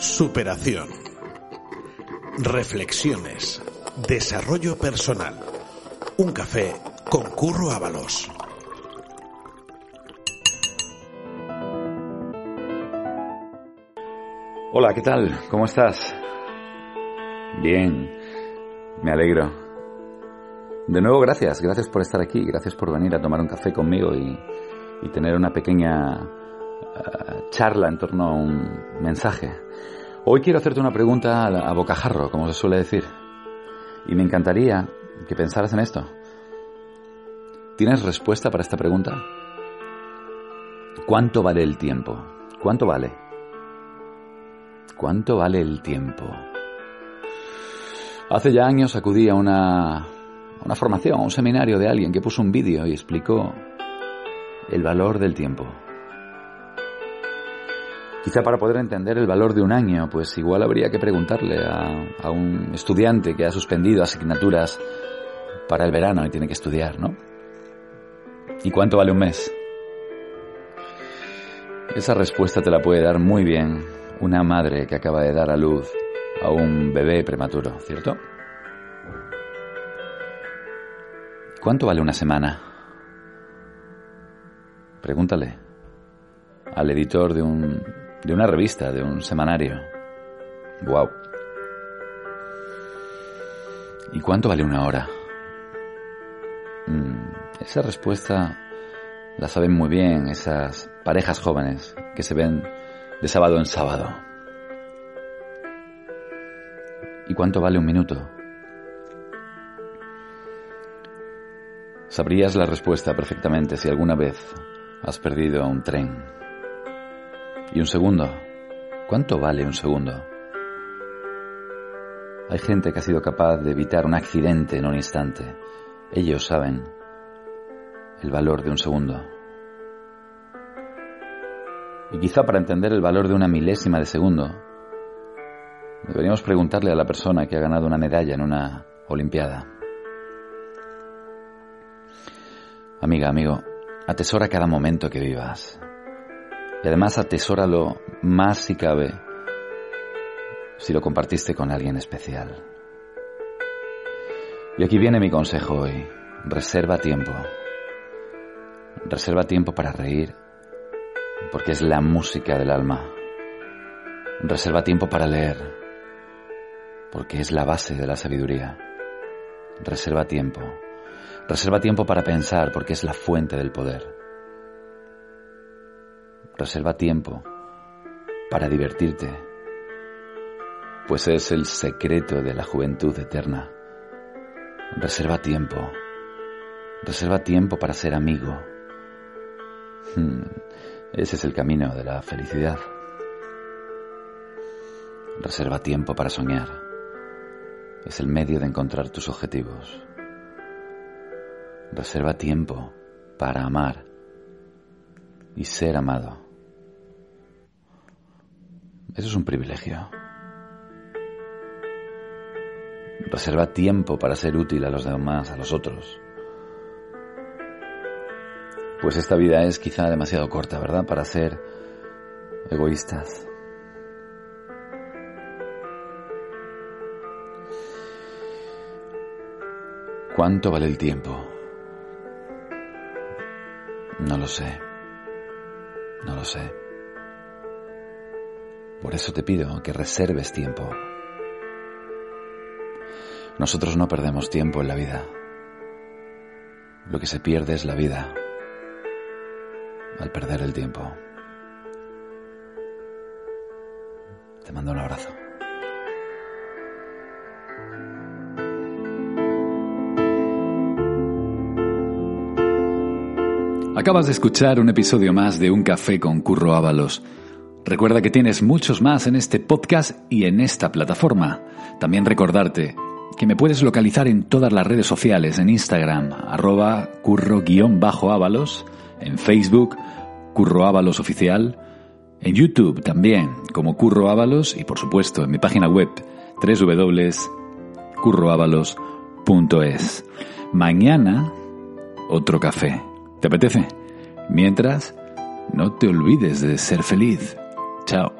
Superación. Reflexiones. Desarrollo personal. Un café con Curro Ábalos. Hola, ¿qué tal? ¿Cómo estás? Bien, me alegro. De nuevo, gracias, gracias por estar aquí, gracias por venir a tomar un café conmigo y, tener una pequeña charla en torno a un mensaje. Hoy quiero hacerte una pregunta a, a bocajarro, como se suele decir, y me encantaría que pensaras en esto. ¿Tienes respuesta para esta pregunta? ¿Cuánto vale el tiempo? ¿Cuánto vale? ¿Cuánto vale el tiempo? Hace ya años acudí a una, una formación, a un seminario de alguien que puso un vídeo y explicó el valor del tiempo. Quizá para poder entender el valor de un año, pues igual habría que preguntarle a, un estudiante que ha suspendido asignaturas para el verano y tiene que estudiar, ¿no? ¿Y cuánto vale un mes? Esa respuesta te la puede dar muy bien una madre que acaba de dar a luz a un bebé prematuro, ¿cierto? ¿Cuánto vale una semana? Pregúntale al editor de, un, de una revista, de un semanario. ¡Wow! ¿Y cuánto vale una hora? Mm, esa respuesta la saben muy bien esas parejas jóvenes que se ven de sábado en sábado. ¿Y cuánto vale un minuto? Sabrías la respuesta perfectamente si alguna vez has perdido un tren. ¿Y un segundo? ¿Cuánto vale un segundo? Hay gente que ha sido capaz de evitar un accidente en un instante. Ellos saben el valor de un segundo. Y quizá para entender el valor de una milésima de segundo, deberíamos preguntarle a la persona que ha ganado una medalla en una Olimpiada. Amiga, amigo, atesora cada momento que vivas. Y además atesóralo más si cabe si lo compartiste con alguien especial. Y aquí viene mi consejo hoy. Reserva tiempo. Reserva tiempo para reír, porque es la música del alma. Reserva tiempo para leer, porque es la base de la sabiduría. Reserva tiempo. Reserva tiempo para pensar, porque es la fuente del poder. Reserva tiempo para divertirte, pues es el secreto de la juventud eterna. Reserva tiempo. Reserva tiempo para ser amigo. Hmm. Ese es el camino de la felicidad. Reserva tiempo para soñar. Es el medio de encontrar tus objetivos. Reserva tiempo para amar y ser amado. Eso es un privilegio. Reserva tiempo para ser útil a los demás, a los otros. Pues esta vida es quizá demasiado corta, ¿verdad? Para ser egoístas. ¿Cuánto vale el tiempo? No lo sé. No lo sé. Por eso te pido que reserves tiempo. Nosotros no perdemos tiempo en la vida. Lo que se pierde es la vida al perder el tiempo. Te mando un abrazo. Acabas de escuchar un episodio más de Un Café con Curro Ábalos. Recuerda que tienes muchos más en este podcast y en esta plataforma. También recordarte que me puedes localizar en todas las redes sociales, en Instagram, arroba curro-ábalos, en Facebook, Curro Ábalos Oficial, en YouTube también, como Curro Ábalos, y por supuesto en mi página web, www.curroábalos.es. Mañana, otro café. ¿Te apetece? Mientras, no te olvides de ser feliz. out.